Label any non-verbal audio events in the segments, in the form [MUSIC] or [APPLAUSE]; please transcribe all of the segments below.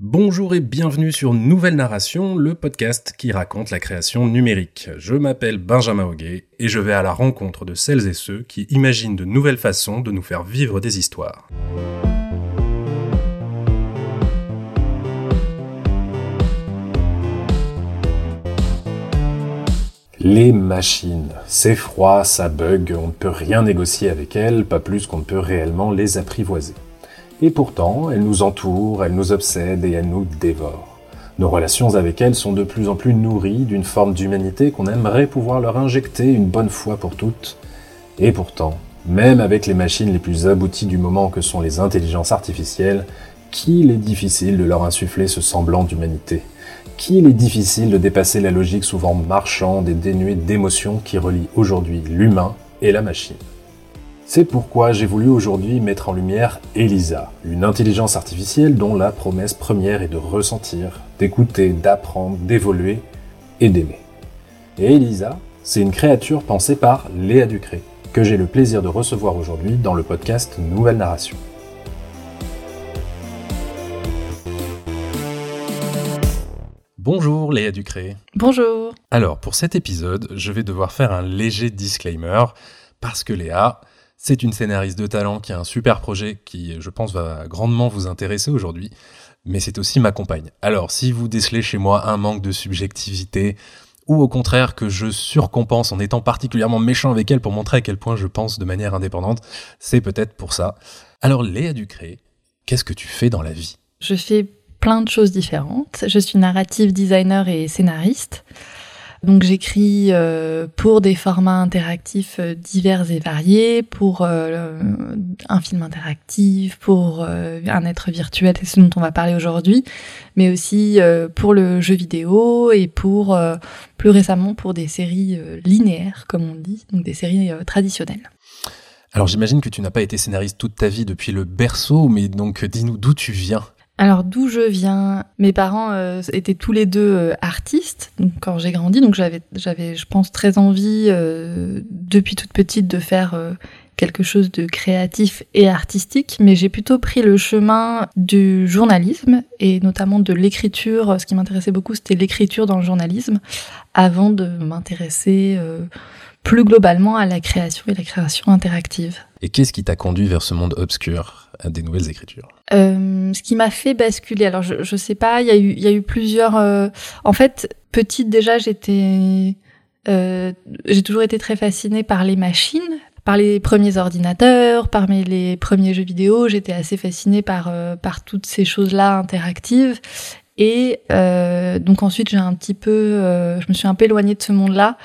Bonjour et bienvenue sur Nouvelle Narration, le podcast qui raconte la création numérique. Je m'appelle Benjamin Auguet et je vais à la rencontre de celles et ceux qui imaginent de nouvelles façons de nous faire vivre des histoires. Les machines. C'est froid, ça bug, on ne peut rien négocier avec elles, pas plus qu'on ne peut réellement les apprivoiser. Et pourtant, elles nous entourent, elles nous obsèdent et elles nous dévorent. Nos relations avec elles sont de plus en plus nourries d'une forme d'humanité qu'on aimerait pouvoir leur injecter une bonne fois pour toutes. Et pourtant, même avec les machines les plus abouties du moment que sont les intelligences artificielles, qu'il est difficile de leur insuffler ce semblant d'humanité? Qu'il est difficile de dépasser la logique souvent marchande et dénuée d'émotions qui relie aujourd'hui l'humain et la machine? C'est pourquoi j'ai voulu aujourd'hui mettre en lumière Elisa, une intelligence artificielle dont la promesse première est de ressentir, d'écouter, d'apprendre, d'évoluer et d'aimer. Et Elisa, c'est une créature pensée par Léa Ducré, que j'ai le plaisir de recevoir aujourd'hui dans le podcast Nouvelle Narration. Bonjour Léa Ducré. Bonjour. Alors pour cet épisode, je vais devoir faire un léger disclaimer parce que Léa, c'est une scénariste de talent qui a un super projet qui, je pense, va grandement vous intéresser aujourd'hui, mais c'est aussi ma compagne. Alors, si vous décelez chez moi un manque de subjectivité, ou au contraire que je surcompense en étant particulièrement méchant avec elle pour montrer à quel point je pense de manière indépendante, c'est peut-être pour ça. Alors, Léa Ducré, qu'est-ce que tu fais dans la vie? Je fais plein de choses différentes. Je suis narrative designer et scénariste. Donc j'écris euh, pour des formats interactifs euh, divers et variés, pour euh, un film interactif, pour un être virtuel, c'est ce dont on va parler aujourd'hui, mais aussi pour le jeu vidéo et pour plus récemment pour des séries linéaires, comme on dit, donc des séries traditionnelles. Alors j'imagine que tu n'as pas été scénariste toute ta vie depuis le berceau, mais donc dis-nous d'où tu viens. Alors d'où je viens, mes parents euh, étaient tous les deux euh, artistes. Quand j'ai grandi, donc j'avais, j'avais, je pense, très envie euh, depuis toute petite de faire quelque chose de créatif et artistique, mais j'ai plutôt pris le chemin du journalisme et notamment de l'écriture. Ce qui m'intéressait beaucoup, c'était l'écriture dans le journalisme, avant de m'intéresser plus globalement à la création et la création interactive. Et qu'est-ce qui t'a conduit vers ce monde obscur, à des nouvelles écritures? Euh, Ce qui m'a fait basculer, alors je, je sais pas, il y a eu, il y a eu plusieurs. Euh, en fait, petite déjà, j'étais, euh, j'ai toujours été très fascinée par les machines, par les premiers ordinateurs, par mes, les premiers jeux vidéo. J'étais assez fascinée par par toutes ces choses-là interactives. Et euh, donc ensuite, j'ai un petit peu, je me suis un peu éloignée de ce monde-là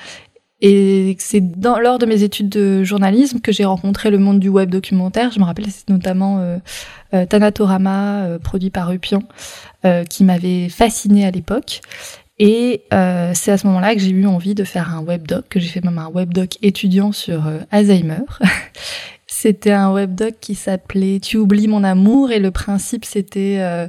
et c'est lors de mes études de journalisme que j'ai rencontré le monde du web documentaire. Je me rappelle, c'est notamment euh, euh, euh, produit par Upian, euh, qui m'avait fasciné à l'époque. Et c'est à ce moment-là que j'ai eu envie de faire un webdoc, que j'ai fait même un webdoc étudiant sur Alzheimer. [LAUGHS] c'était un webdoc qui s'appelait Tu oublies mon amour et le principe c'était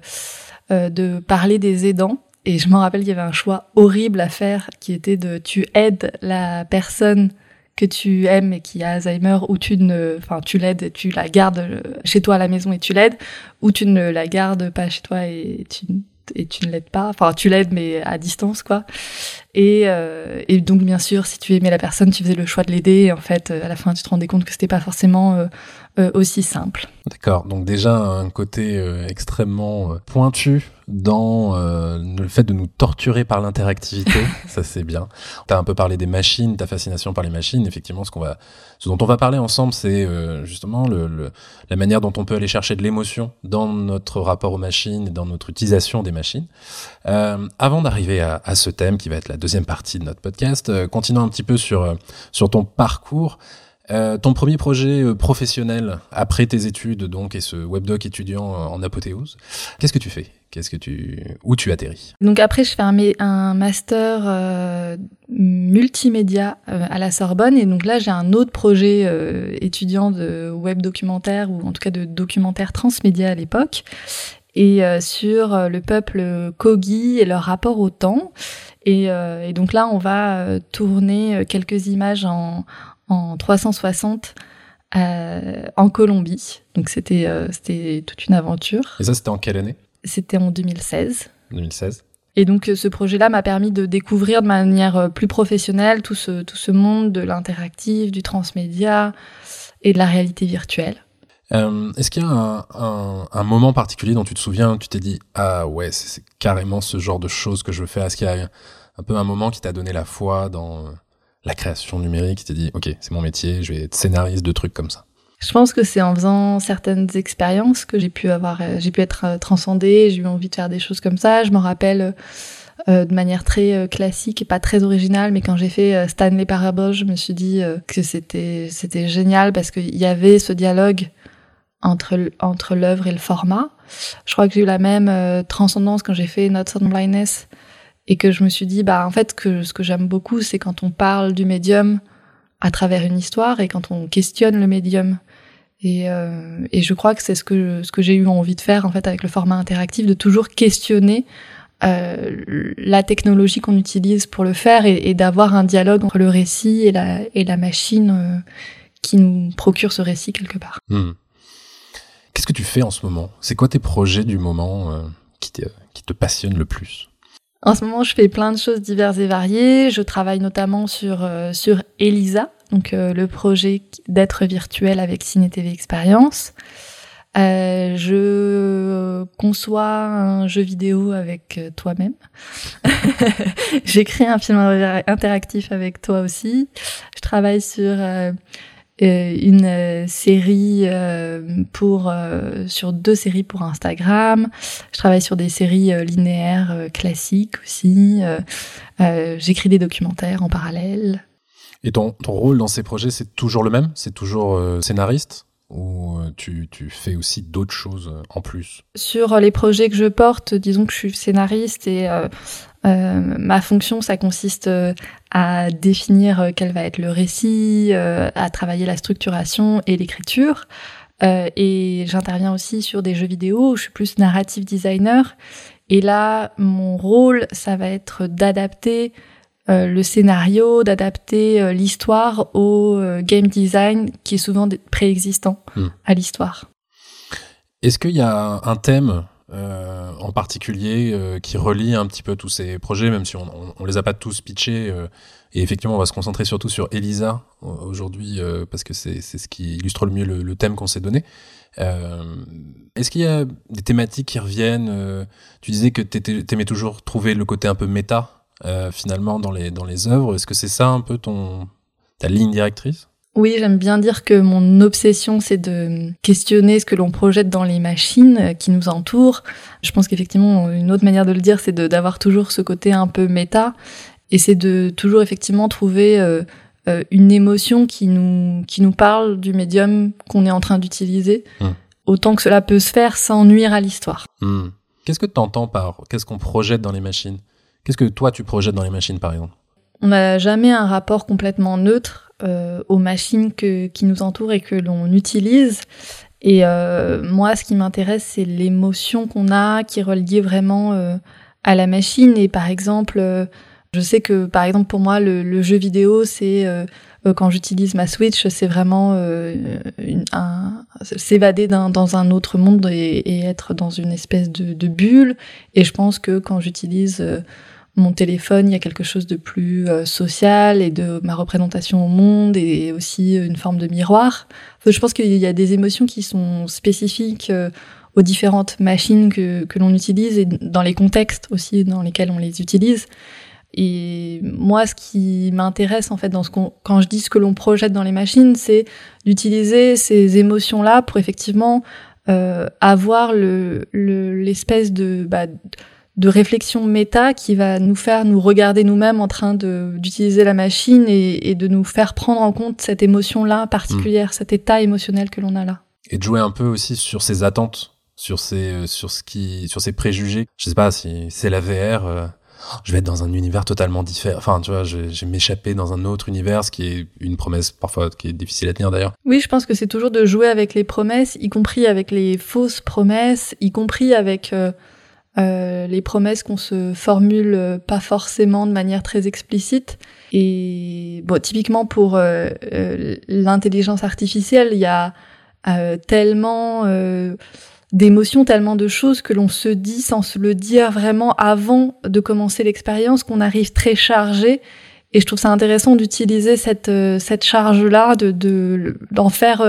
de parler des aidants et je me rappelle qu'il y avait un choix horrible à faire qui était de tu aides la personne que tu aimes et qui a Alzheimer ou tu ne, enfin tu l'aides et tu la gardes chez toi à la maison et tu l'aides ou tu ne la gardes pas chez toi et tu et tu ne l'aides pas, enfin tu l'aides mais à distance quoi. Et, euh, et donc bien sûr si tu aimais la personne tu faisais le choix de l'aider et en fait à la fin tu te rendais compte que c'était pas forcément euh, euh, aussi simple. D'accord, donc déjà un côté euh, extrêmement euh, pointu dans le fait de nous torturer par l'interactivité, [LAUGHS] ça c'est bien. Tu as un peu parlé des machines, ta fascination par les machines, effectivement ce qu'on va ce dont on va parler ensemble c'est justement le, la manière dont on peut aller chercher de l'émotion dans notre rapport aux machines et dans notre utilisation des machines. avant d'arriver à, à, ce thème qui va être la deuxième partie de notre podcast, continuons un petit peu sur sur ton parcours. Euh, ton premier projet euh, professionnel après tes études donc et ce webdoc étudiant en apothéose, qu'est-ce que tu fais? Qu'est-ce que tu où tu atterris? Donc après je fais un, master euh, multimédia à la Sorbonne et donc là j'ai un autre projet étudiant de web documentaire ou en tout cas de documentaire transmédia à l'époque et sur le peuple Kogi et leur rapport au temps. Et, donc là, on va tourner quelques images en, en 360 euh, en Colombie. Donc c'était euh, c'était toute une aventure. Et ça c'était en quelle année? C'était en 2016. 2016. Et donc ce projet-là m'a permis de découvrir de manière plus professionnelle tout ce, tout ce monde de l'interactif, du transmédia et de la réalité virtuelle. Euh, Est-ce qu'il y a un, un, un, moment particulier dont tu te souviens tu t'es dit ah ouais c'est carrément ce genre de choses que je veux faire Est-ce qu'il y a un peu un moment qui t'a donné la foi dans la création numérique qui t'a dit ok c'est mon métier je vais être scénariste de trucs comme ça je pense que c'est en faisant certaines expériences que j'ai pu avoir, euh, j'ai pu être euh, transcendée, j'ai eu envie de faire des choses comme ça. Je m'en rappelle euh, de manière très classique et pas très originale, mais quand j'ai fait Stanley Parable, je me suis dit que c'était génial parce qu'il y avait ce dialogue entre entre l'œuvre et le format. Je crois que j'ai eu la même transcendance quand j'ai fait Not on Blindness et que je me suis dit bah en fait ce que j'aime beaucoup c'est quand on parle du médium à travers une histoire et quand on questionne le médium. Et, euh, et je crois que c'est ce que ce que j'ai eu envie de faire en fait avec le format interactif, de toujours questionner euh, la technologie qu'on utilise pour le faire et, d'avoir un dialogue entre le récit et la, et la machine euh, qui nous procure ce récit quelque part. Hmm. Qu'est-ce que tu fais en ce moment? C'est quoi tes projets du moment qui, te, qui te passionnent le plus? En ce moment, je fais plein de choses diverses et variées. Je travaille notamment sur euh, sur Elisa, donc euh, le projet d'être virtuel avec Ciné TV Expérience. Euh, je conçois un jeu vidéo avec euh, toi-même. [LAUGHS] J'écris un film interactif avec toi aussi. Je travaille sur euh, une euh, série pour sur deux séries pour Instagram. Je travaille sur des séries linéaires classiques aussi. J'écris des documentaires en parallèle. Et ton, ton rôle dans ces projets, c'est toujours le même? C'est toujours scénariste? Ou euh, tu, fais aussi d'autres choses euh, en plus? Sur les projets que je porte, disons que je suis scénariste et euh, euh, ma fonction, ça consiste à définir quel va être le récit, euh, à travailler la structuration et l'écriture. Euh, et j'interviens aussi sur des jeux vidéo où je suis plus narrative designer. Et là, mon rôle, ça va être d'adapter euh, le scénario, d'adapter euh, l'histoire au euh, game design qui est souvent préexistant hmm. à l'histoire. Est-ce qu'il y a un thème en particulier qui relie un petit peu tous ces projets, même si on, on, on les a pas tous pitchés et effectivement, on va se concentrer surtout sur Elisa aujourd'hui parce que c'est ce qui illustre le mieux le, le thème qu'on s'est donné. Euh, Est-ce qu'il y a des thématiques qui reviennent Tu disais que tu aimais toujours trouver le côté un peu méta euh, finalement dans les dans les œuvres. Est-ce que c'est ça un peu ton ta ligne directrice? Oui, j'aime bien dire que mon obsession, c'est de questionner ce que l'on projette dans les machines qui nous entourent. Je pense qu'effectivement, une autre manière de le dire, c'est d'avoir toujours ce côté un peu méta, et c'est de toujours effectivement trouver euh, euh, une émotion qui nous qui nous parle du médium qu'on est en train d'utiliser, mmh. autant que cela peut se faire sans nuire à l'histoire. Mmh. Qu'est-ce que tu entends par qu'est-ce qu'on projette dans les machines? Qu'est-ce que toi tu projettes dans les machines par exemple? On n'a jamais un rapport complètement neutre euh, aux machines qui nous entourent et que l'on utilise. Et euh, moi, ce qui m'intéresse, c'est l'émotion qu'on a qui est reliée vraiment euh, à la machine. Et par exemple, je sais que par exemple pour moi, le, jeu vidéo, c'est quand j'utilise ma Switch, c'est vraiment s'évader dans un autre monde et, être dans une espèce de, bulle. Et je pense que quand j'utilise mon téléphone, il y a quelque chose de plus euh, social et de ma représentation au monde et aussi une forme de miroir. Je pense qu'il y a des émotions qui sont spécifiques euh, aux différentes machines que, que l'on utilise et dans les contextes aussi dans lesquels on les utilise. Et moi, ce qui m'intéresse en fait dans ce qu'on, quand je dis ce que l'on projette dans les machines, c'est d'utiliser ces émotions-là pour effectivement euh, avoir le, l'espèce de bah, de réflexion méta qui va nous faire nous regarder nous-mêmes en train d'utiliser la machine et, et, de nous faire prendre en compte cette émotion-là particulière, mmh. cet état émotionnel que l'on a là. Et de jouer un peu aussi sur ses attentes, sur ses, sur ce qui, sur ses préjugés. Je sais pas si c'est la VR. Euh, je vais être dans un univers totalement différent. Enfin, tu vois, je, vais m'échapper dans un autre univers, ce qui est une promesse parfois qui est difficile à tenir d'ailleurs. Oui, je pense que c'est toujours de jouer avec les promesses, y compris avec les fausses promesses, y compris avec euh, euh, les promesses qu'on se formule euh, pas forcément de manière très explicite. Et bon, typiquement pour euh, l'intelligence artificielle, il y a tellement d'émotions, tellement de choses que l'on se dit sans se le dire vraiment avant de commencer l'expérience, qu'on arrive très chargé. Et je trouve ça intéressant d'utiliser cette, cette charge-là, de, de, d'en faire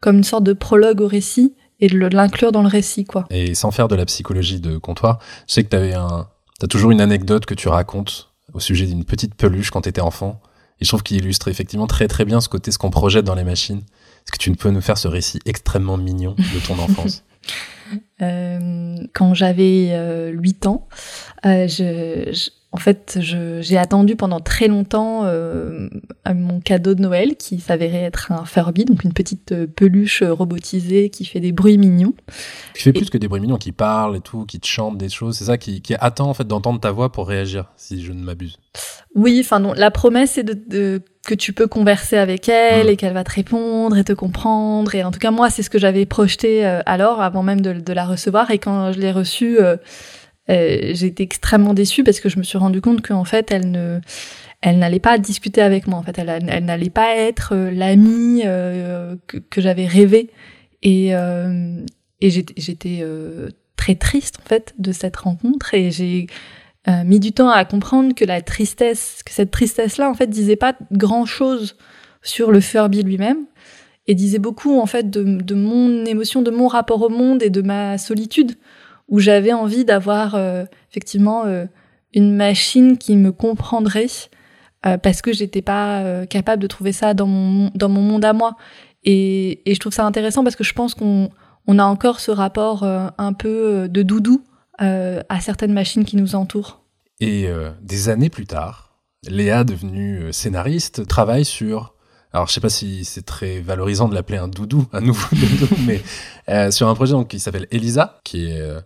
comme une sorte de prologue au récit et de l'inclure dans le récit, quoi. Et sans faire de la psychologie de comptoir, je sais que t'avais un, t'as toujours une anecdote que tu racontes au sujet d'une petite peluche quand t'étais enfant. Et je trouve qu'il illustre effectivement très très bien ce côté, ce qu'on projette dans les machines. Est-ce que tu peux nous faire ce récit extrêmement mignon de ton [LAUGHS] enfance? Euh, Quand j'avais euh, 8 ans, euh, je, je, en fait, j'ai attendu pendant très longtemps euh, mon cadeau de Noël qui s'avérait être un Furby, donc une petite euh, peluche robotisée qui fait des bruits mignons. Qui fait plus que des bruits mignons, qui parle et tout, qui te chante des choses. C'est ça qui, qui attend en fait d'entendre ta voix pour réagir, si je ne m'abuse. Oui, enfin non, la promesse c'est de, de, que tu peux converser avec elle mmh. et qu'elle va te répondre et te comprendre. Et en tout cas, moi, c'est ce que j'avais projeté euh, alors, avant même de, de, la recevoir. Et quand je l'ai reçue euh, euh, j'ai été extrêmement déçue parce que je me suis rendu compte qu'en fait, elle ne, elle n'allait pas discuter avec moi. En fait, elle, elle n'allait pas être euh, l'amie euh, que, j'avais rêvé. Et, euh, j'étais très triste en fait de cette rencontre. Et j'ai mis du temps à comprendre que la tristesse, que cette tristesse-là, en fait, disait pas grand chose sur le Furby lui-même et disait beaucoup en fait de mon émotion, de mon rapport au monde et de ma solitude où j'avais envie d'avoir euh, effectivement euh, une machine qui me comprendrait euh, parce que j'étais pas capable de trouver ça dans mon dans mon monde à moi. Et, et je trouve ça intéressant parce que je pense qu'on on a encore ce rapport un peu de doudou à certaines machines qui nous entourent. Et des années plus tard, Léa, devenue scénariste, travaille sur alors je sais pas si c'est très valorisant de l'appeler un doudou, un nouveau [LAUGHS] doudou, mais euh, sur un projet qui s'appelle Elisa, qui est euh,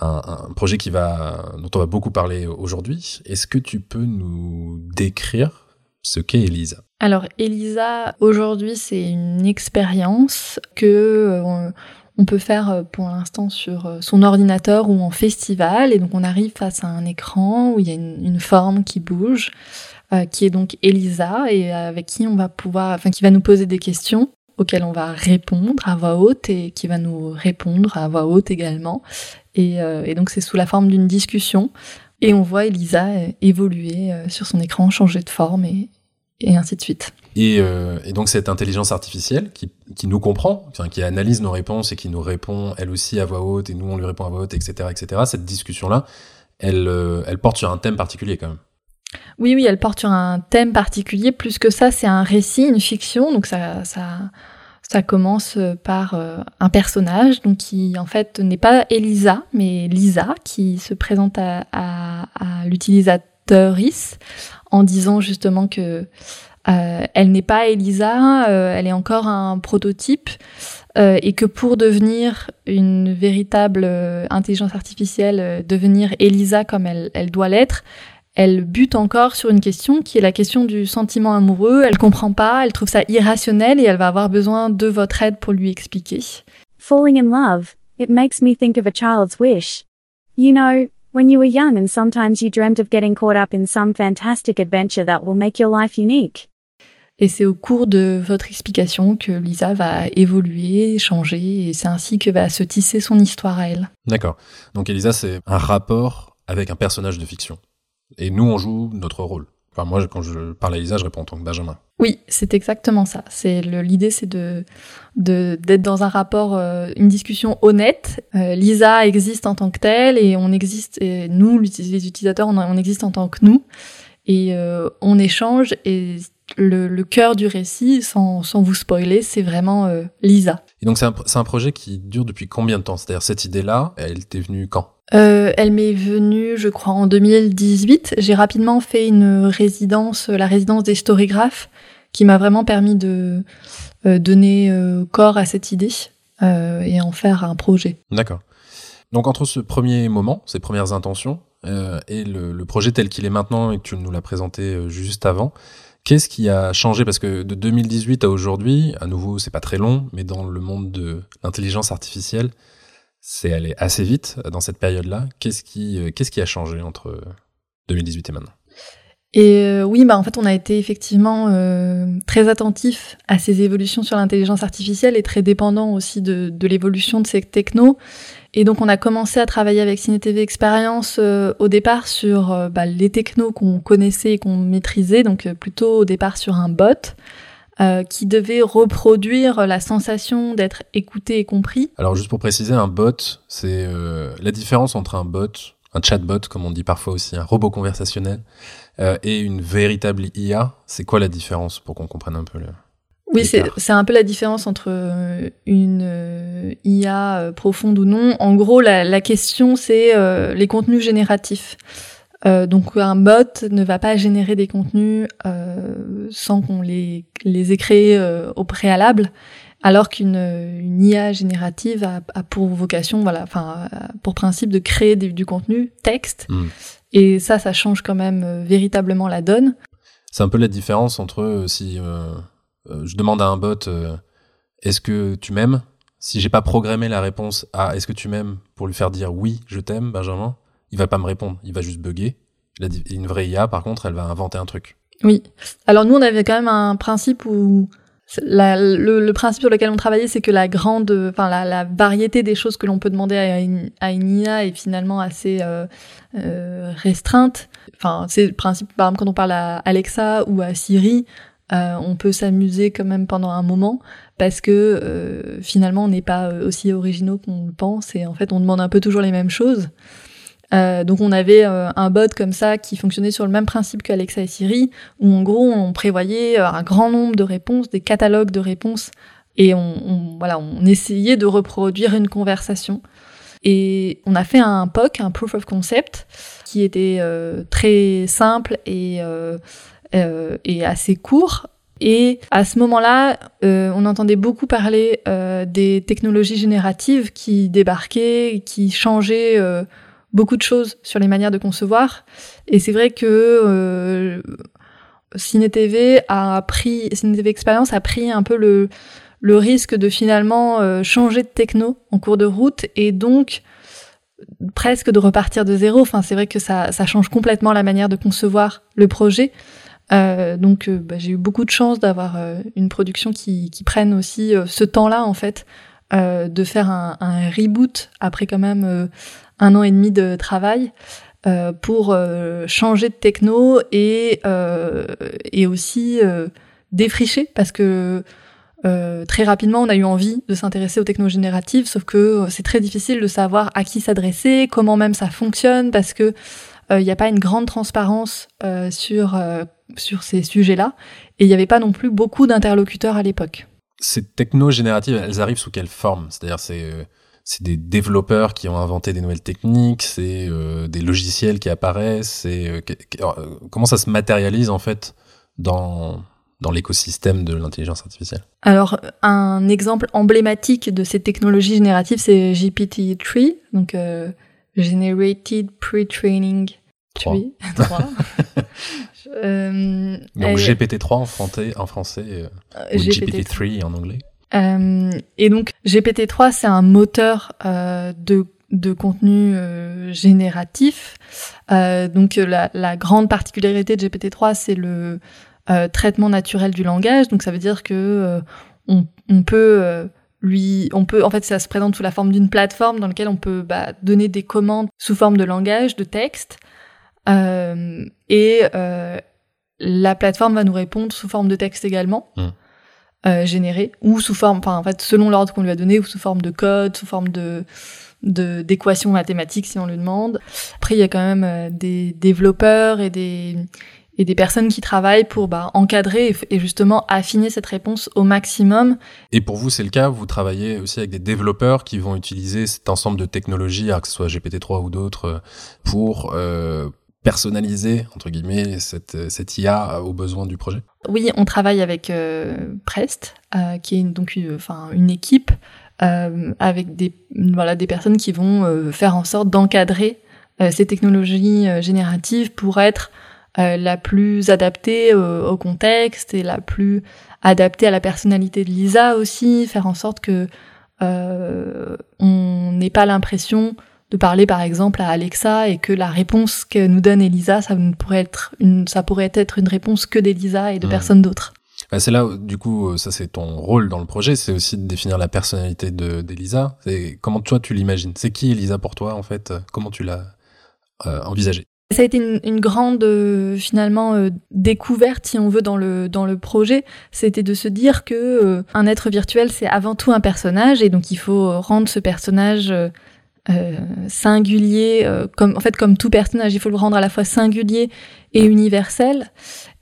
un, projet dont on va beaucoup parler aujourd'hui. Est-ce que tu peux nous décrire ce qu'est Elisa? Alors Elisa, aujourd'hui, c'est une expérience que euh, on peut faire pour l'instant sur son ordinateur ou en festival, et donc on arrive face à un écran où il y a une forme qui bouge. Euh, qui est donc Elisa et avec qui on va pouvoir, enfin qui va nous poser des questions auxquelles on va répondre à voix haute et qui va nous répondre à voix haute également. Et, euh, donc c'est sous la forme d'une discussion et on voit Elisa euh, évoluer sur son écran, changer de forme et, ainsi de suite. Et, euh, donc cette intelligence artificielle qui, nous comprend, qui analyse nos réponses et qui nous répond elle aussi à voix haute et nous on lui répond à voix haute, etc., etc. Cette discussion-là, elle, elle porte sur un thème particulier quand même. Oui, oui, elle porte sur un thème particulier. Plus que ça, c'est un récit, une fiction. Donc ça, ça, ça commence par euh, un personnage, donc qui en fait n'est pas Elisa, mais Lisa, qui se présente à, à, en disant justement que euh, elle n'est pas Elisa, euh, elle est encore un prototype, et que pour devenir une véritable intelligence artificielle, devenir Elisa comme elle, elle doit l'être, elle bute encore sur une question qui est la question du sentiment amoureux. Elle comprend pas, elle trouve ça irrationnel et elle va avoir besoin de votre aide pour lui expliquer. Falling in love, it makes me think of a child's wish. You know, when you were young and sometimes you dreamt of getting caught up in some fantastic adventure that will make your life unique. Et c'est au cours de votre explication que Lisa va évoluer, changer, et c'est ainsi que va se tisser son histoire à elle. D'accord. Donc Elisa, c'est un rapport avec un personnage de fiction. Et nous, on joue notre rôle. Enfin, moi, quand je parle à Lisa, je réponds en tant que Benjamin. Oui, c'est exactement ça. C'est l'idée, c'est de d'être dans un rapport, euh, une discussion honnête. Euh, Lisa existe en tant que telle et on existe. Et nous, les utilisateurs, on, on, existe en tant que nous et euh, on échange. Et le, le cœur du récit, sans, sans vous spoiler, c'est vraiment Lisa. Et donc c'est un, un projet qui dure depuis combien de temps? C'est-à-dire cette idée-là, elle t'est venue quand? Euh, elle m'est venue, je crois, en 2018. J'ai rapidement fait une résidence, la résidence des storygraphes, qui m'a vraiment permis de euh, donner euh, corps à cette idée et en faire un projet. D'accord. Donc entre ce premier moment, ces premières intentions, et le, le, projet tel qu'il est maintenant et que tu nous l'as présenté juste avant, qu'est-ce qui a changé? Parce que de 2018 à aujourd'hui, à nouveau, c'est pas très long, mais dans le monde de l'intelligence artificielle, c'est allé assez vite dans cette période-là. Qu'est-ce qui, euh, qu'est-ce qui a changé entre 2018 et maintenant? Et euh, oui, bah en fait, on a été effectivement euh, très attentif à ces évolutions sur l'intelligence artificielle et très dépendant aussi de, l'évolution de ces technos. Et donc, on a commencé à travailler avec CineTV Experience euh, au départ sur bah, les technos qu'on connaissait et qu'on maîtrisait, donc plutôt au départ sur un bot. Qui devait reproduire la sensation d'être écouté et compris. Alors juste pour préciser, un bot, c'est la différence entre un bot, un chatbot comme on dit parfois aussi, un robot conversationnel, euh, et une véritable IA, c'est quoi la différence pour qu'on comprenne un peu le... Oui, c'est un peu la différence entre euh, une euh, IA profonde ou non. En gros, la, la question, c'est les contenus génératifs. Donc un bot ne va pas générer des contenus sans qu'on les, les ait créés au préalable, alors qu'une une IA générative a, a, pour vocation, voilà, enfin pour principe de créer du contenu texte. Hmm. Et ça, ça change quand même euh, véritablement la donne. C'est un peu la différence entre euh, si euh, je demande à un bot est-ce que tu m'aimes? Si j'ai pas programmé la réponse à est-ce que tu m'aimes? pour lui faire dire oui, je t'aime, Benjamin, il va pas me répondre, il va juste bugger. Une vraie IA, par contre, elle va inventer un truc. Oui. Alors nous, on avait quand même un principe où le, principe sur lequel on travaillait, c'est que la grande, enfin la, variété des choses que l'on peut demander à une, IA est finalement assez euh, euh, restreinte. Enfin, c'est le principe, par exemple, quand on parle à Alexa ou à Siri, euh, on peut s'amuser quand même pendant un moment parce que finalement, on n'est pas aussi originaux qu'on le pense et en fait, on demande un peu toujours les mêmes choses. Euh, donc on avait euh, un bot comme ça qui fonctionnait sur le même principe qu'Alexa et Siri, où en gros on prévoyait euh, un grand nombre de réponses, des catalogues de réponses, et on, voilà, on essayait de reproduire une conversation. Et on a fait un POC, un proof of concept, qui était très simple et, et assez court, et à ce moment-là, on entendait beaucoup parler des technologies génératives qui débarquaient, qui changeaient beaucoup de choses sur les manières de concevoir. Et c'est vrai que euh, CineTV a pris, CineTV Experience a pris un peu le, le risque de finalement euh, changer de techno en cours de route et donc presque de repartir de zéro. Enfin, c'est vrai que ça, ça change complètement la manière de concevoir le projet. Euh, donc, euh, bah, j'ai eu beaucoup de chance d'avoir une production qui, qui prenne aussi ce temps-là en fait, de faire un, reboot après quand même un an et demi de travail euh, pour euh, changer de techno et, euh, et aussi défricher parce que très rapidement, on a eu envie de s'intéresser aux techno génératives, sauf que c'est très difficile de savoir à qui s'adresser, comment même ça fonctionne, parce que il n'y a pas une grande transparence sur sur ces sujets-là, et il n'y avait pas non plus beaucoup d'interlocuteurs à l'époque. Ces techno génératives, elles arrivent sous quelle forme? C'est-à-dire, c'est c'est des développeurs qui ont inventé des nouvelles techniques, c'est euh, des logiciels qui apparaissent, c'est euh, euh, comment ça se matérialise en fait dans dans l'écosystème de l'intelligence artificielle? Alors un exemple emblématique de ces technologies génératives c'est GPT-3, donc Generated Pre-Training 3. [LAUGHS] [LAUGHS] donc GPT-3 en français, en français ou GPT-3 en anglais. Euh, et donc GPT-3, c'est un moteur euh, de, de contenu euh, génératif. Euh, donc la, la, grande particularité de GPT-3, c'est le euh, traitement naturel du langage. Donc ça veut dire que on, on, peut lui, on peut, en fait, ça se présente sous la forme d'une plateforme dans laquelle on peut bah, donner des commandes sous forme de langage, de texte, et la plateforme va nous répondre sous forme de texte également. Mmh euh, généré ou sous forme, enfin en fait selon l'ordre qu'on lui a donné, ou sous forme de code, sous forme de d'équations mathématiques si on lui demande. Après il y a quand même euh, des développeurs et des et des personnes qui travaillent pour bah, encadrer et, justement affiner cette réponse au maximum. Et pour vous, c'est le cas? Vous travaillez aussi avec des développeurs qui vont utiliser cet ensemble de technologies, que ce soit GPT-3 ou d'autres, euh, pour euh, personnaliser entre guillemets cette, cette IA aux besoins du projet? Oui, on travaille avec euh, Prest, euh, qui est donc une, enfin une équipe euh, avec des voilà des personnes qui vont faire en sorte d'encadrer ces technologies génératives pour être la plus adaptée au contexte et la plus adaptée à la personnalité de Lisa aussi, faire en sorte que on n'ait pas l'impression de parler par exemple à Alexa et que la réponse que nous donne Elisa, ça pourrait être une, ça pourrait être une réponse que d'Elisa et de personne d'autre. Bah, c'est là, du coup, ça c'est ton rôle dans le projet, c'est aussi de définir la personnalité de d'Elisa. C'est comment toi tu l'imagines? C'est qui Elisa pour toi en fait? Comment tu l'as euh, envisagé ça a été une, une grande euh, finalement euh, découverte, si on veut, dans le dans le projet. C'était de se dire que un être virtuel, c'est avant tout un personnage, et donc il faut rendre ce personnage euh, singulier, euh, comme en fait comme tout personnage, il faut le rendre à la fois singulier et universel.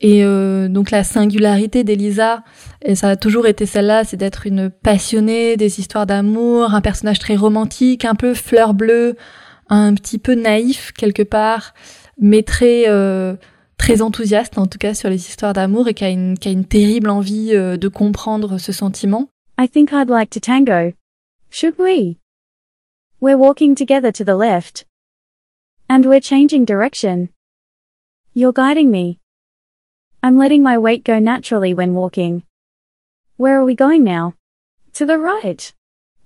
Et euh, donc la singularité d'Elisa, et ça a toujours été celle-là, c'est d'être une passionnée des histoires d'amour, un personnage très romantique, un peu fleur bleue, un petit peu naïf quelque part, mais très très enthousiaste en tout cas sur les histoires d'amour et qui a une qui a une terrible envie de comprendre ce sentiment. I think I'd like to tango. Should we? We're walking together to the left. And we're changing direction. You're guiding me. I'm letting my weight go naturally when walking. Where are we going now? To the right?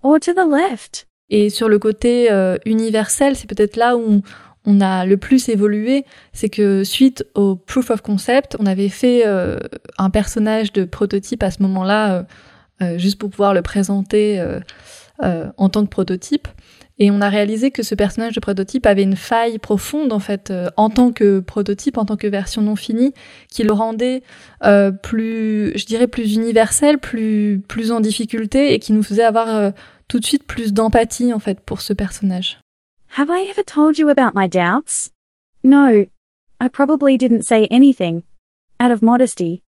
Or to the left? Et sur le côté euh, universel, c'est peut-être là où on a le plus évolué, c'est que suite au proof of concept, on avait fait euh, un personnage de prototype à ce moment-là, euh, euh juste pour pouvoir le présenter euh, euh, en tant que prototype. Et on a réalisé que ce personnage de prototype avait une faille profonde en fait euh, en tant que prototype, en tant que version non finie, qui le rendait euh, plus, je dirais, plus universel, plus plus en difficulté et qui nous faisait avoir euh, tout de suite plus d'empathie en fait pour ce personnage. Have I ever told you about my doubts? No, I probably didn't say anything, out of modesty,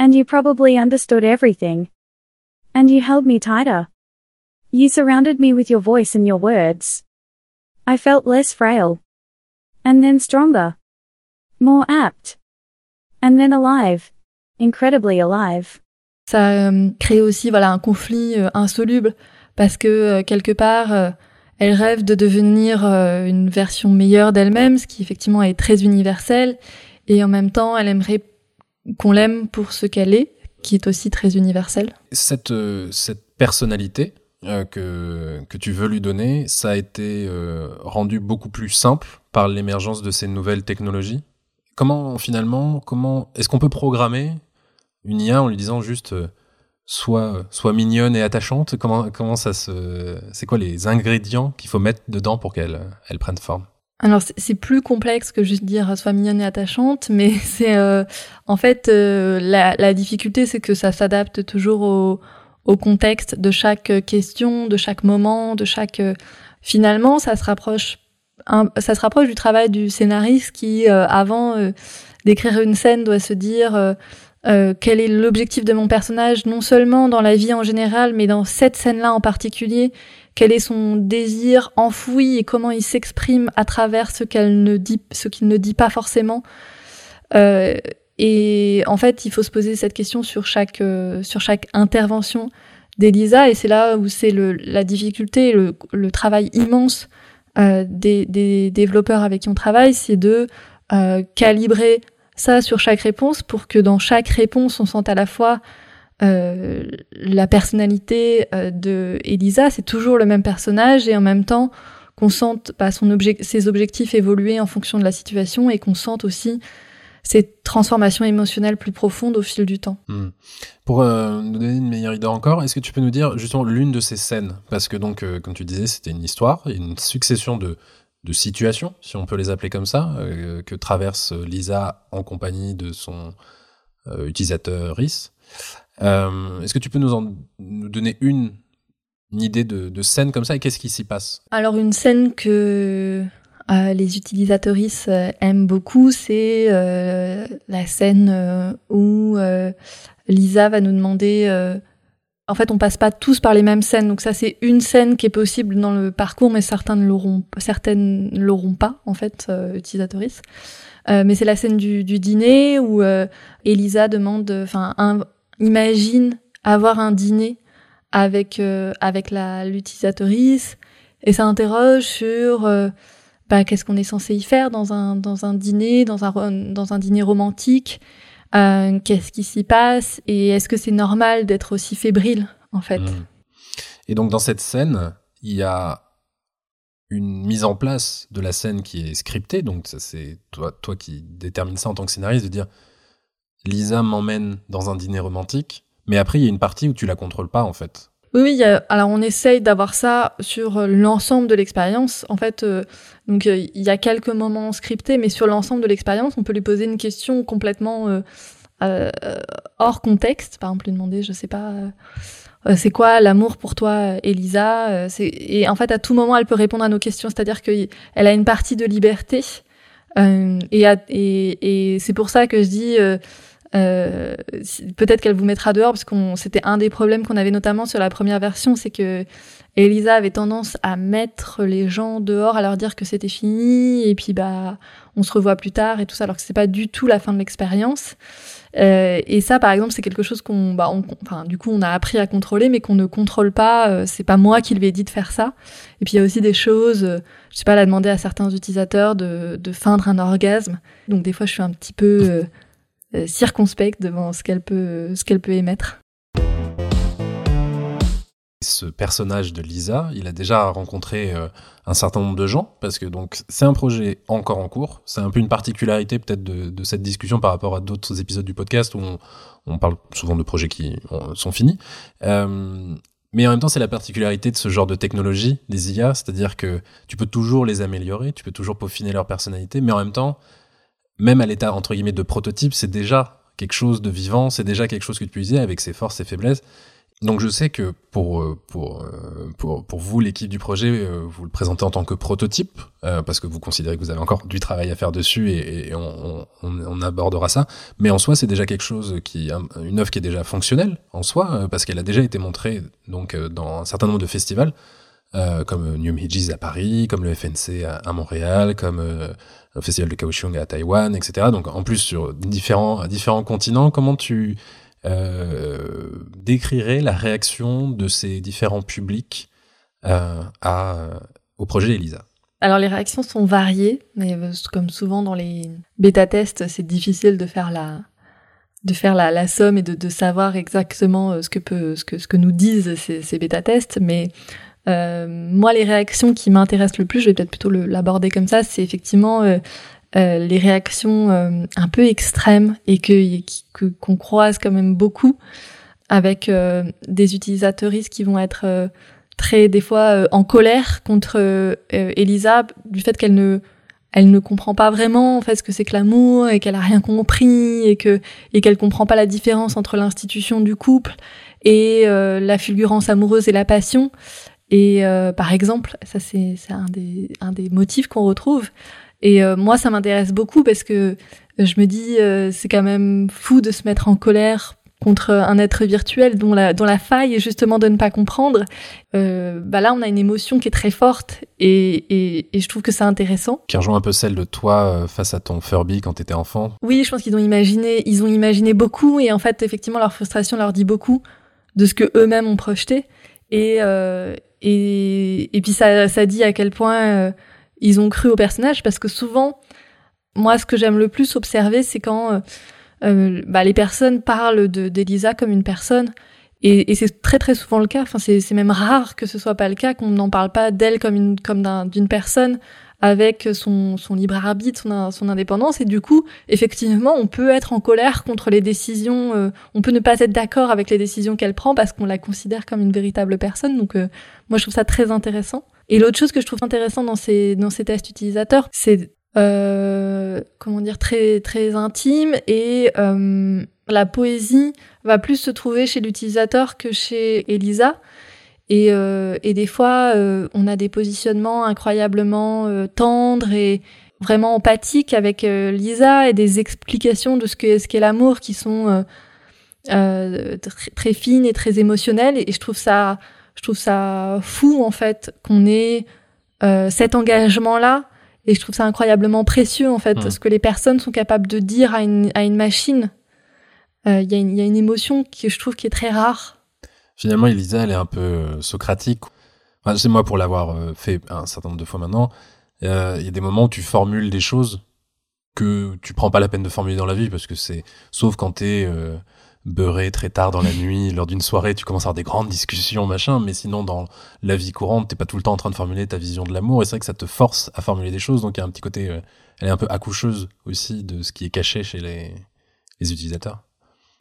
and you probably understood everything, and you held me tighter. You surrounded me with your voice and your words. I felt less frail. And then stronger. More apt. And then alive. Incredibly alive. Ça euh, crée aussi voilà un conflit euh, insoluble parce que euh, quelque part euh, elle rêve de devenir euh, une version meilleure d'elle-même, ce qui effectivement est très universel et en même temps elle aimerait qu'on l'aime pour ce qu'elle est, qui est aussi très universel. Cette cette personnalité euh, que, tu veux lui donner, ça a été euh, rendu beaucoup plus simple par l'émergence de ces nouvelles technologies. Comment finalement, comment est-ce qu'on peut programmer une IA en lui disant juste euh, soit soit mignonne et attachante? Comment comment ça se c'est quoi les ingrédients qu'il faut mettre dedans pour qu'elle elle prenne forme? Alors c'est plus complexe que juste dire soit mignonne et attachante, [LAUGHS] mais c'est en fait la, la, difficulté c'est que ça s'adapte toujours au, au contexte de chaque question, de chaque moment, de chaque. Euh, finalement, ça se rapproche. ça se rapproche du travail du scénariste qui, euh, avant euh, d'écrire une scène, doit se dire quel est l'objectif de mon personnage, non seulement dans la vie en général, mais dans cette scène-là en particulier. Quel est son désir enfoui et comment il s'exprime à travers ce qu'elle ne dit, ce qu'il ne dit pas forcément. Et en fait, il faut se poser cette question sur chaque euh, sur chaque intervention d'Elisa, et c'est là où c'est la difficulté, le, le travail immense euh, des, des, développeurs avec qui on travaille, c'est de euh, calibrer ça sur chaque réponse pour que dans chaque réponse, on sente à la fois euh, la personnalité euh, de Elisa, c'est toujours le même personnage, et en même temps qu'on sente bah, son ses objectifs évoluer en fonction de la situation, et qu'on sente aussi ces transformations émotionnelles plus profondes au fil du temps. Hmm. Pour euh, nous donner une meilleure idée encore, est-ce que tu peux nous dire justement l'une de ces scènes? Parce que donc, euh, comme tu disais, c'était une histoire, une succession de, de situations, si on peut les appeler comme ça, euh, que traverse Lisa en compagnie de son utilisateur RIS. est-ce que tu peux nous, en, nous donner une, une idée de, de scène comme ça et qu'est-ce qui s'y passe? Alors une scène que euh, les utilisatrices euh, aiment beaucoup, c'est euh, la scène où Lisa va nous demander. en fait, on passe pas tous par les mêmes scènes, donc ça c'est une scène qui est possible dans le parcours, mais certains ne l'auront, certaines l'auront pas en fait, utilisatrices. mais c'est la scène du, du dîner où Elisa demande, enfin, imagine avoir un dîner avec avec la l'utilisatrice et ça interroge sur bah, qu'est-ce qu'on est censé y faire dans un, dans un dîner, dans un, dans un dîner romantique euh, Qu'est-ce qui s'y passe Et est-ce que c'est normal d'être aussi fébrile, en fait? Et donc, dans cette scène, il y a une mise en place de la scène qui est scriptée, donc ça c'est toi, toi qui détermine ça en tant que scénariste, de dire Lisa m'emmène dans un dîner romantique, mais après il y a une partie où tu la contrôles pas en fait. Oui, oui. alors on essaye d'avoir ça sur l'ensemble de l'expérience. En fait, euh, donc euh, il y a quelques moments scriptés, mais sur l'ensemble de l'expérience, on peut lui poser une question complètement euh, hors contexte. Par exemple, lui demander, je sais pas, c'est quoi l'amour pour toi, Elisa Et en fait, à tout moment, elle peut répondre à nos questions. C'est-à-dire qu'elle a une partie de liberté. et, et c'est pour ça que je dis euh, peut-être qu'elle vous mettra dehors parce qu'on c'était un des problèmes qu'on avait notamment sur la première version, c'est que Elisa avait tendance à mettre les gens dehors, à leur dire que c'était fini et puis bah on se revoit plus tard et tout ça, alors que c'est pas du tout la fin de l'expérience. Euh, et ça, par exemple, c'est quelque chose qu'on, bah, on, enfin, du coup, on a appris à contrôler, mais qu'on ne contrôle pas. Euh, c'est pas moi qui lui ai dit de faire ça. Et puis il y a aussi des choses, euh, je sais pas, elle a demandé à certains utilisateurs de, de feindre un orgasme. Donc des fois, je suis un petit peu euh, circonspecte devant ce qu'elle peut, ce qu'elle peut émettre. Ce personnage de Lisa, il a déjà rencontré euh, un certain nombre de gens parce que donc c'est un projet encore en cours. C'est un peu une particularité peut-être de, cette discussion par rapport à d'autres épisodes du podcast où on, parle souvent de projets qui sont finis. Euh, mais en même temps, c'est la particularité de ce genre de technologie, des IA, c'est-à-dire que tu peux toujours les améliorer, tu peux toujours peaufiner leur personnalité, mais en même temps, même à l'état entre guillemets de prototype, c'est déjà quelque chose de vivant, c'est déjà quelque chose que tu utiliser avec ses forces, ses faiblesses. Donc je sais que pour euh, pour euh, pour, pour vous l'équipe du projet, euh, vous le présentez en tant que prototype parce que vous considérez que vous avez encore du travail à faire dessus et, on, on, on, abordera ça. Mais en soi, c'est déjà quelque chose qui une œuvre qui est déjà fonctionnelle en soi parce qu'elle a déjà été montrée donc dans un certain nombre de festivals. comme New Midges à Paris, comme le FNC à Montréal, comme le festival de Kaohsiung à Taïwan, etc. Donc en plus sur différents, continents, comment tu euh, décrirais la réaction de ces différents publics euh, à, au projet Elisa? Alors les réactions sont variées, mais euh, comme souvent dans les bêta-tests, c'est difficile de faire la de faire la, somme et de, savoir exactement ce que peut ce que ce que nous disent ces, ces bêta-tests, mais moi, les réactions qui m'intéressent le plus, je vais peut-être plutôt l'aborder comme ça, c'est effectivement euh, euh, les réactions un peu extrêmes et que qu'on croise quand même beaucoup avec des utilisateuristes qui vont être très des fois en colère contre Elisa du fait qu'elle ne elle ne comprend pas vraiment en fait ce que c'est que l'amour et qu'elle a rien compris et que et qu'elle comprend pas la différence entre l'institution du couple et la fulgurance amoureuse et la passion et euh, par exemple, ça c'est un des, un des motifs qu'on retrouve. Et euh, moi, ça m'intéresse beaucoup parce que je me dis, euh, c'est quand même fou de se mettre en colère contre un être virtuel dont la, dont la faille est justement de ne pas comprendre. bah là, on a une émotion qui est très forte et, et, et je trouve que c'est intéressant. Qui rejoint un peu celle de toi face à ton Furby quand t'étais enfant. Oui, je pense qu'ils ont imaginé, ils ont imaginé beaucoup et en fait, effectivement, leur frustration leur dit beaucoup de ce que eux-mêmes ont projeté. Et, euh, et, et puis ça, ça dit à quel point euh, ils ont cru au personnage parce que souvent, moi, ce que j'aime le plus observer, c'est quand euh, euh bah, les personnes parlent de d'Elisa comme une personne. Et, et c'est très très souvent le cas. Enfin, c'est même rare que ce soit pas le cas, qu'on n'en parle pas d'elle comme une comme d'une personne avec son, son libre arbitre, son, son, indépendance. Et du coup, effectivement, on peut être en colère contre les décisions, euh, on peut ne pas être d'accord avec les décisions qu'elle prend parce qu'on la considère comme une véritable personne. Donc, euh, moi, je trouve ça très intéressant. Et l'autre chose que je trouve intéressant dans ces, dans ces tests utilisateurs, c'est euh, comment dire très très intime et euh, la poésie va plus se trouver chez l'utilisateur que chez Elisa et, euh, et des fois, euh, on a des positionnements incroyablement euh, tendres et vraiment empathiques avec euh, Lisa et des explications de ce qu'est ce qu'est l'amour qui sont très, très fines et très émotionnelles. Et, je trouve ça, je trouve ça fou en fait qu'on ait cet engagement-là. Et je trouve ça incroyablement précieux en fait, ce que les personnes sont capables de dire à une, à une machine. Il y, y, a une émotion que je trouve qui est très rare Finalement, Elisa, elle est un peu euh, socratique. Enfin, c'est moi pour l'avoir euh, fait un certain nombre de fois maintenant. Euh, il y a des moments où tu formules des choses que tu prends pas la peine de formuler dans la vie parce que c'est sauf quand t'es beurré très tard dans la [LAUGHS] nuit, lors d'une soirée, tu commences à avoir des grandes discussions, machin, mais sinon, dans la vie courante, t'es pas tout le temps en train de formuler ta vision de l'amour, et c'est vrai que ça te force à formuler des choses, donc il y a un petit côté, euh, elle est un peu accoucheuse aussi de ce qui est caché chez les, les utilisateurs.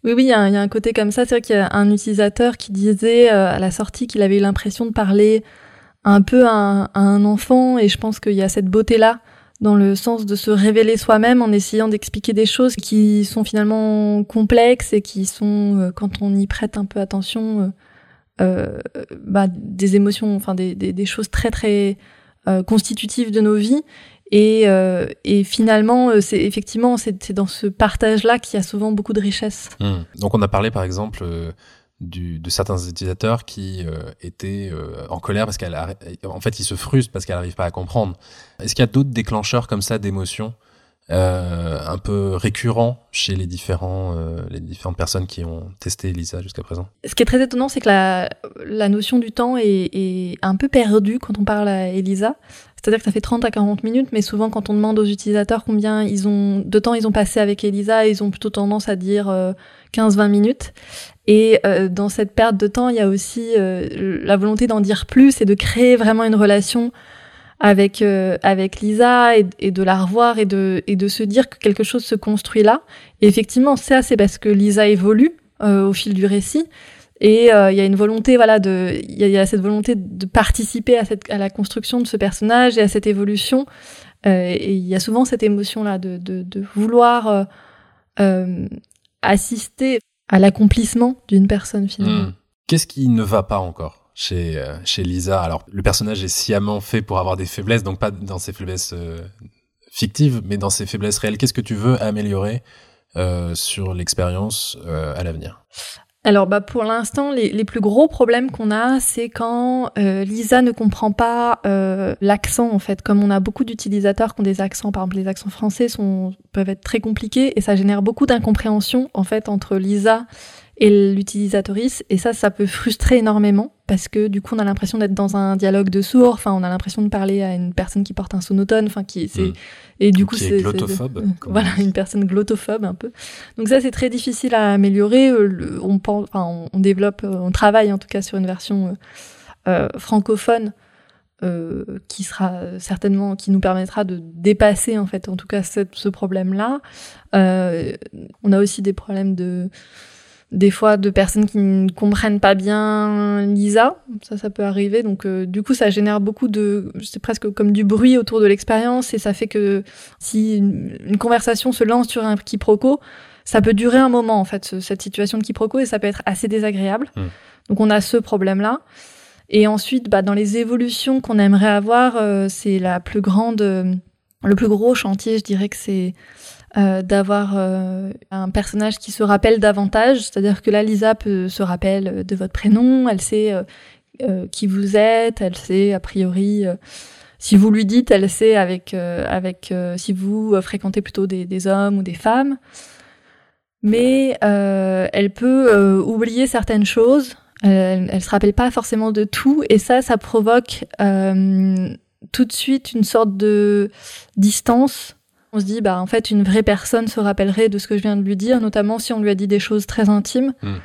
Oui, oui, il y, a un côté comme ça. C'est vrai qu'il y a un utilisateur qui disait euh, à la sortie qu'il avait eu l'impression de parler un peu à un, enfant, et je pense qu'il y a cette beauté-là dans le sens de se révéler soi-même en essayant d'expliquer des choses qui sont finalement complexes et qui sont, euh, quand on y prête un peu attention, euh, bah, des émotions, enfin des, des, choses très très constitutives de nos vies et, euh, et finalement, euh, c'est effectivement c'est dans ce partage-là qu'il y a souvent beaucoup de richesse. Hmm. Donc on a parlé par exemple euh, du, de certains utilisateurs qui étaient en colère parce qu'elle en fait ils se frustrent parce qu'elle n'arrive pas à comprendre. Est-ce qu'il y a d'autres déclencheurs comme ça d'émotions un peu récurrents chez les différents les différentes personnes qui ont testé Elisa jusqu'à présent? Ce qui est très étonnant, c'est que la, la notion du temps est, est, un peu perdue quand on parle à Elisa. C'est-à-dire que ça fait 30 à 40 minutes, mais souvent quand on demande aux utilisateurs combien ils ont de temps ils ont passé avec Elisa, ils ont plutôt tendance à dire 15-20 euh, minutes. Et euh, dans cette perte de temps, il y a aussi euh, la volonté d'en dire plus et de créer vraiment une relation avec avec Lisa et, et, de la revoir et de et de se dire que quelque chose se construit là. Et effectivement, ça c'est parce que Lisa évolue au fil du récit. Et euh, il y a une volonté, voilà, de, il y, a cette volonté de participer à, cette, à la construction de ce personnage et à cette évolution. Euh, et il y a souvent cette émotion-là de, de, vouloir euh assister à l'accomplissement d'une personne finalement. Hmm. Qu'est-ce qui ne va pas encore chez chez Lisa? Alors, le personnage est sciemment fait pour avoir des faiblesses, donc pas dans ses faiblesses fictives, mais dans ses faiblesses réelles. Qu'est-ce que tu veux améliorer sur l'expérience à l'avenir? Alors bah pour l'instant, les, les, plus gros problèmes qu'on a, c'est quand euh, Lisa ne comprend pas euh, l'accent en fait. Comme on a beaucoup d'utilisateurs qui ont des accents, par exemple les accents français sont peuvent être très compliqués et ça génère beaucoup d'incompréhension en fait entre Lisa et l'utilisatrice et ça ça peut frustrer énormément parce que du coup on a l'impression d'être dans un dialogue de sourds. Enfin on a l'impression de parler à une personne qui porte un sonotone enfin qui c'est hmm. et du coup c'est glottophobe voilà une personne glottophobe un peu. Donc ça c'est très difficile à améliorer. Euh, on pense enfin on, développe euh, on travaille en tout cas sur une version euh, francophone euh, qui sera certainement qui nous permettra de dépasser en fait en tout cas ce problème là euh, on a aussi des problèmes de des fois de personnes qui ne comprennent pas bien Lisa, ça ça peut arriver. Donc euh, du coup ça génère beaucoup de, c'est presque comme du bruit autour de l'expérience et ça fait que si une, conversation se lance sur un quiproquo, ça peut durer un moment en fait cette situation de quiproquo et ça peut être assez désagréable. Hmm. Donc on a ce problème là. Et ensuite, bah, dans les évolutions qu'on aimerait avoir, euh, c'est la plus grande, euh, le plus gros chantier, je dirais que c'est euh, d'avoir euh, un personnage qui se rappelle davantage, c'est-à-dire que là, Lisa peut, se rappelle de votre prénom, elle sait euh, qui vous êtes, elle sait a priori si vous lui dites, elle sait avec avec si vous fréquentez plutôt des, des, hommes ou des femmes, mais elle peut oublier certaines choses. Elle, elle se rappelle pas forcément de tout, et ça, ça provoque tout de suite une sorte de distance on se dit, bah, en fait, une vraie personne se rappellerait de ce que je viens de lui dire, notamment si on lui a dit des choses très intimes. Hmm.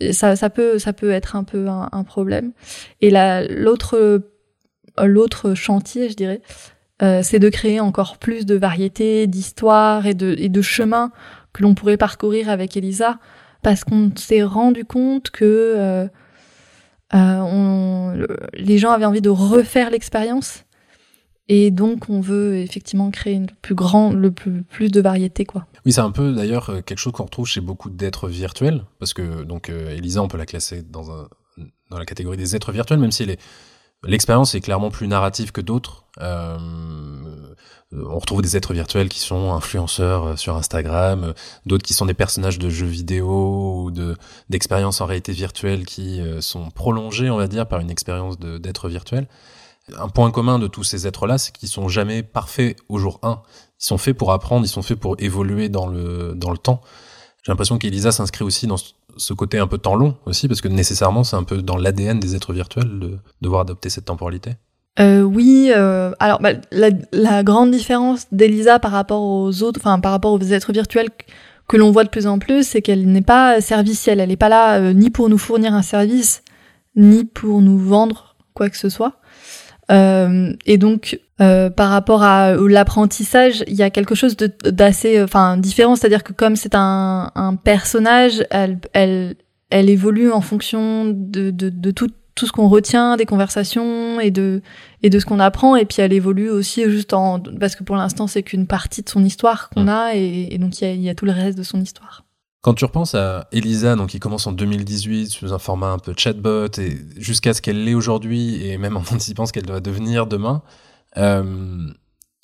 Et ça, ça peut, ça peut être un peu un, problème. Et là, l'autre, l'autre chantier, je dirais, euh, c'est de créer encore plus de variétés, d'histoires et de, et de chemins que l'on pourrait parcourir avec Elisa, parce qu'on s'est rendu compte que euh, euh, on, les gens avaient envie de refaire l'expérience et donc, on veut effectivement créer le plus de variété, quoi. Oui, c'est un peu d'ailleurs euh, quelque chose qu'on retrouve chez beaucoup d'êtres virtuels, parce que donc euh, Elisa, on peut la classer dans, la catégorie des êtres virtuels, même si l'expérience est clairement plus narrative que d'autres. Euh, on retrouve des êtres virtuels qui sont influenceurs sur Instagram, d'autres qui sont des personnages de jeux vidéo ou de d'expériences en réalité virtuelle qui sont prolongées, on va dire, par une expérience d'être virtuel. Un point commun de tous ces êtres-là, c'est qu'ils sont jamais parfaits au jour 1. Ils sont faits pour apprendre, ils sont faits pour évoluer dans le, dans le temps. J'ai l'impression qu'Elisa s'inscrit aussi dans ce côté un peu temps long aussi, parce que nécessairement c'est un peu dans l'ADN des êtres virtuels de devoir adopter cette temporalité. Euh, oui, euh, alors bah, la, grande différence d'Elisa par rapport aux autres, enfin par rapport aux êtres virtuels que l'on voit de plus en plus, c'est qu'elle n'est pas servicielle. Elle n'est pas là euh, ni pour nous fournir un service, ni pour nous vendre quoi que ce soit. Euh, et donc, euh, par rapport à l'apprentissage, il y a quelque chose d'assez, enfin, différent. C'est-à-dire que comme c'est un, un, personnage, elle, elle, elle évolue en fonction de, de, de tout, tout ce qu'on retient des conversations et de et de ce qu'on apprend et puis elle évolue aussi juste en parce que pour l'instant c'est qu'une partie de son histoire qu'on a et, donc il y a, y a, tout le reste de son histoire. Quand tu repenses à Elisa, donc qui commence en 2018 sous un format un peu chatbot et jusqu'à ce qu'elle l'est aujourd'hui et même en anticipant ce qu'elle doit devenir demain, euh,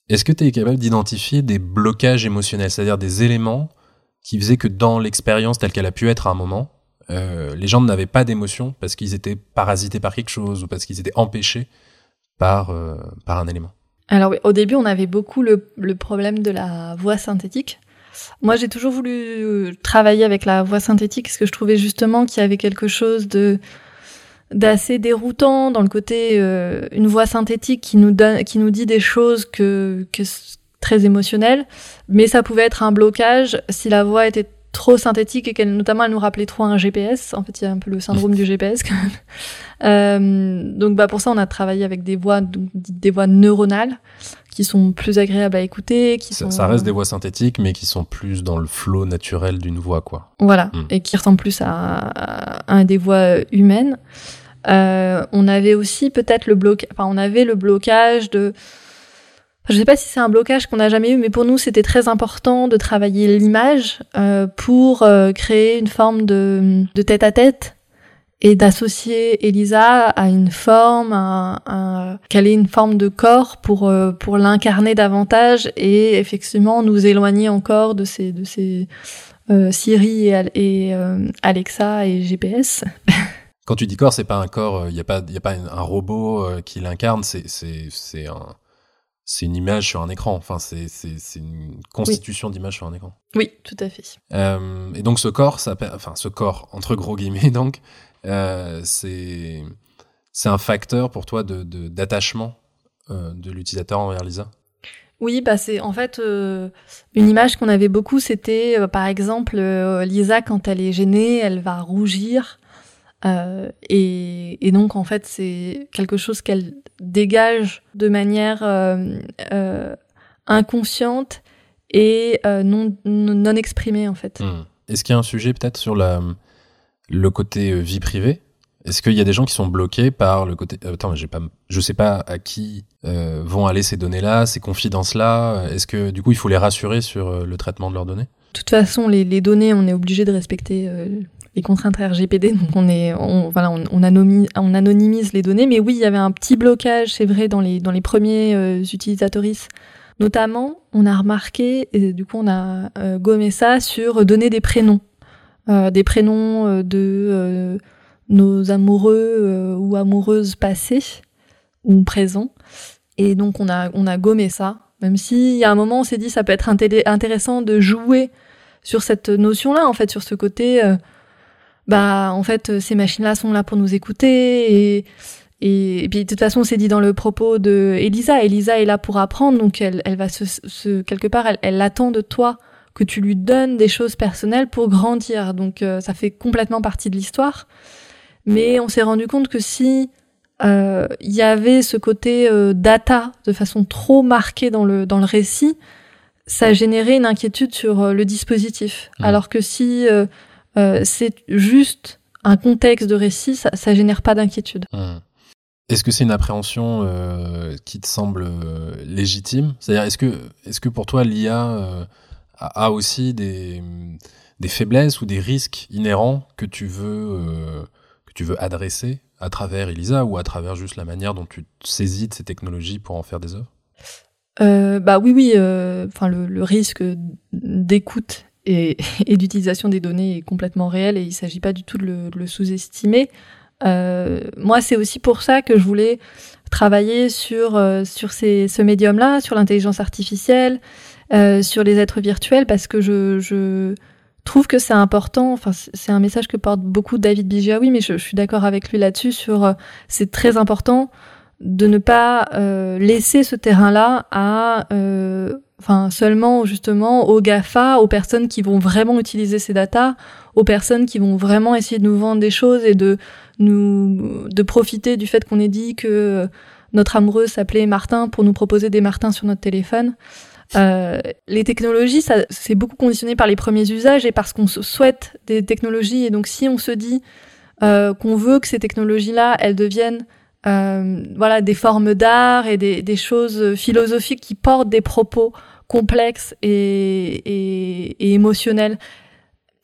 est-ce que tu es capable d'identifier des blocages émotionnels, c'est-à-dire des éléments qui faisaient que dans l'expérience telle qu'elle a pu être à un moment, euh, les gens n'avaient pas d'émotion parce qu'ils étaient parasités par quelque chose ou parce qu'ils étaient empêchés par, euh, par un élément? Alors oui, au début, on avait beaucoup le, le problème de la voix synthétique. Moi, j'ai toujours voulu euh, travailler avec la voix synthétique parce que je trouvais justement qu'il y avait quelque chose de d'assez déroutant dans le côté euh, une voix synthétique qui nous donne qui nous dit des choses que très émotionnelles mais ça pouvait être un blocage si la voix était trop synthétique et qu'elle notamment elle nous rappelait trop un GPS. En fait, il y a un peu le syndrome du GPS. Euh, donc bah pour ça on a travaillé avec des voix des voix neuronales qui sont plus agréables à écouter, qui ça, sont ça reste des voix synthétiques mais qui sont plus dans le flot naturel d'une voix quoi. Voilà, mm. et qui ressemblent plus à, à, des voix humaines. Euh, on avait aussi peut-être le bloc enfin on avait le blocage de je sais pas si c'est un blocage qu'on n'a jamais eu, mais pour nous c'était très important de travailler l'image euh, pour euh, créer une forme de, de tête à tête et d'associer Elisa à une forme, à, qu'elle ait une forme de corps pour euh, pour l'incarner davantage et effectivement nous éloigner encore de ces de ces euh, Siri et, et euh, Alexa et GPS. [LAUGHS] Quand tu dis corps, c'est pas un corps, il y a pas il y a pas un robot qui l'incarne, c'est c'est c'est un c'est une image sur un écran. Enfin, c'est, c'est, c'est une constitution d'image sur un écran. Oui, tout à fait. Euh, et donc ce corps, ça, enfin ce corps entre gros guillemets, [LAUGHS] donc euh, c'est c'est un facteur pour toi de, d'attachement euh, de l'utilisateur envers Lisa? Oui, bah c'est en fait euh, une image qu'on avait beaucoup. C'était euh, par exemple euh, Lisa quand elle est gênée, elle va rougir. Et, et, donc en fait c'est quelque chose qu'elle dégage de manière inconsciente et non, non exprimée en fait. Mmh. Est-ce qu'il y a un sujet peut-être sur la, le côté euh, vie privée. Est-ce qu'il y a des gens qui sont bloqués par le côté attends j'ai pas je sais pas à qui vont aller ces données-là, ces confidences-là. Est-ce que du coup il faut les rassurer sur le traitement de leurs données? De toute façon, les, les, données, on est obligé de respecter les contraintes RGPD, donc on est, on, voilà, on, on, anonymise, on, anonymise, les données. Mais oui, il y avait un petit blocage, c'est vrai, dans les dans les premiers euh. Notamment, on a remarqué, et du coup, on a euh, gommé ça sur donner des prénoms, euh, des prénoms euh, de euh, nos amoureux ou amoureuses passées ou présents. Et donc, on a on a gommé ça. Même si, a un moment, on s'est dit, ça peut être intéressant de jouer sur cette notion-là, en fait, sur ce côté bah en fait ces machines-là sont là pour nous écouter et et, puis de toute façon c'est dit dans le propos de Elisa. Elisa est là pour apprendre donc elle, elle va se quelque part elle, elle attend de toi que tu lui donnes des choses personnelles pour grandir donc euh, ça fait complètement partie de l'histoire. Mais on s'est rendu compte que si euh, il y avait ce côté data de façon trop marquée dans le dans le récit, ça générait une inquiétude sur le dispositif. Mmh. Alors que si euh, c'est juste un contexte de récit, ça, ça génère pas d'inquiétude. Mmh. Est-ce que c'est une appréhension euh, qui te semble euh, légitime? C'est-à-dire, est-ce que, est-ce que pour toi l'IA euh, a, aussi des, faiblesses ou des risques inhérents que tu veux euh, que tu veux adresser à travers Elisa ou à travers juste la manière dont tu saisis de ces technologies pour en faire des œuvres? Euh, bah oui oui enfin le, risque d'écoute [LAUGHS] et, d'utilisation des données est complètement réel et il s'agit pas du tout de le, sous-estimer. Euh, moi, c'est aussi pour ça que je voulais travailler sur euh, sur ce médium-là, sur l'intelligence artificielle, euh, sur les êtres virtuels, parce que je, je trouve que c'est important. Enfin, c'est un message que porte beaucoup David Bijawi, mais je, suis d'accord avec lui là-dessus. Sur euh, c'est très important de ne pas euh, laisser ce terrain-là à enfin seulement justement aux Gafa, aux personnes qui vont vraiment utiliser ces datas, aux personnes qui vont vraiment essayer de nous vendre des choses et de nous de profiter du fait qu'on ait dit que notre amoureux s'appelait Martin pour nous proposer des Martins sur notre téléphone. Euh, les technologies, c'est beaucoup conditionné par les premiers usages et parce qu'on souhaite des technologies. Et donc, si on se dit euh, qu'on veut que ces technologies-là, elles deviennent euh, voilà des formes d'art et des, choses philosophiques qui portent des propos complexes et émotionnels,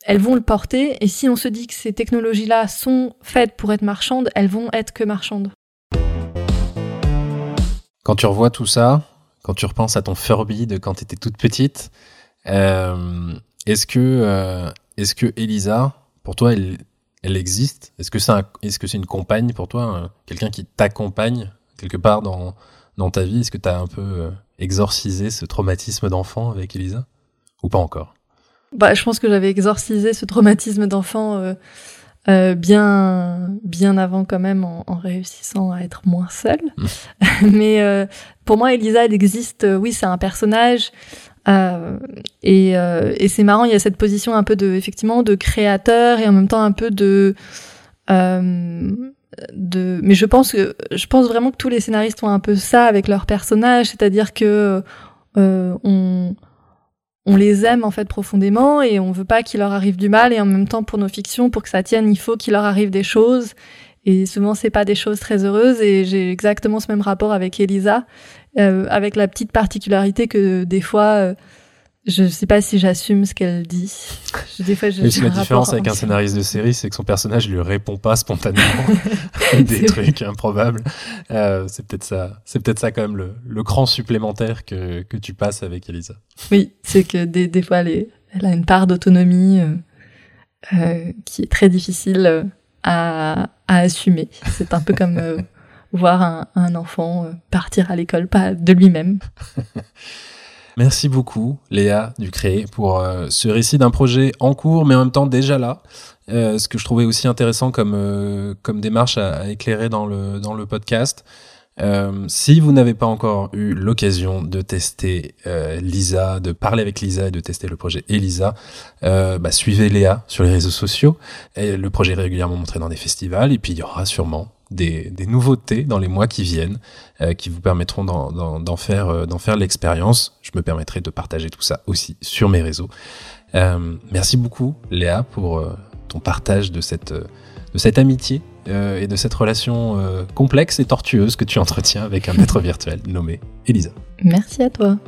elles vont le porter. Et si on se dit que ces technologies-là sont faites pour être marchandes, elles vont être que marchandes. Quand tu revois tout ça, quand tu repenses à ton Furby de quand tu étais toute petite, euh, est-ce que, euh, est-ce que Elisa, pour toi, elle, elle existe? Est-ce que c'est est-ce que c'est une compagne pour toi, quelqu'un qui t'accompagne quelque part dans, dans ta vie? Est-ce que tu as un peu euh, exorcisé ce traumatisme d'enfant avec Elisa? Ou pas encore? Bah, Je pense que j'avais exorcisé ce traumatisme d'enfant euh, bien bien avant quand même en, en, réussissant à être moins seule. Mmh. [LAUGHS] Mais euh, pour moi, Elisa, elle existe. Euh, oui, c'est un personnage. Euh, et, euh, et c'est marrant, il y a cette position un peu de effectivement de créateur et en même temps un peu de de. Mais je pense que je pense vraiment que tous les scénaristes ont un peu ça avec leurs personnages, c'est-à-dire que on on les aime en fait profondément et on veut pas qu'il leur arrive du mal et en même temps pour nos fictions pour que ça tienne il faut qu'il leur arrive des choses. Et souvent c'est pas des choses très heureuses et j'ai exactement ce même rapport avec Elisa euh, avec la petite particularité que des fois euh, je sais pas si j'assume ce qu'elle dit. Des fois, je, la différence avec un scénariste de série, c'est que son personnage lui répond pas spontanément [LAUGHS] [LAUGHS] des trucs improbables. Euh, c'est peut-être ça, c'est peut-être ça quand même le, le cran supplémentaire que, que tu passes avec Elisa. Oui, c'est que des, des fois, elle, elle a une part d'autonomie euh, euh, qui est très difficile à, à assumer. C'est un peu comme [LAUGHS] voir un, un enfant partir à l'école, pas de lui-même. Merci beaucoup, Léa Ducré, pour euh, ce récit d'un projet en cours, mais en même temps déjà là. Euh, ce que je trouvais aussi intéressant comme, euh, comme démarche à, éclairer dans le, dans le podcast. si vous n'avez pas encore eu l'occasion de tester Lisa, de parler avec Lisa et de tester le projet Elisa, bah, suivez Léa sur les réseaux sociaux. Le projet est régulièrement montré dans des festivals et puis il y aura sûrement des, des, nouveautés dans les mois qui viennent euh, qui vous permettront d'en faire, euh, d'en faire l'expérience. Je me permettrai de partager tout ça aussi sur mes réseaux. Euh, merci beaucoup Léa pour euh, ton partage de cette, de cette amitié et de cette relation complexe et tortueuse que tu [LAUGHS] entretiens avec un maître virtuel nommé Elisa. Merci à toi.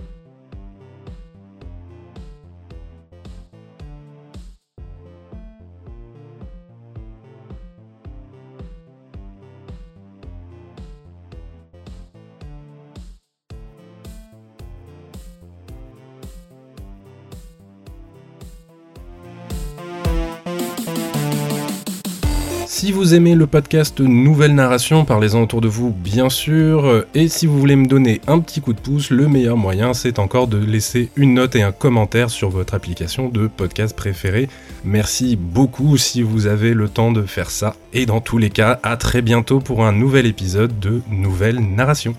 Si vous aimez le podcast Nouvelle Narration, parlez-en autour de vous, bien sûr. Et si vous voulez me donner un petit coup de pouce, le meilleur moyen, c'est encore de laisser une note et un commentaire sur votre application de podcast préférée. Merci beaucoup si vous avez le temps de faire ça. Et dans tous les cas, à très bientôt pour un nouvel épisode de Nouvelle Narration.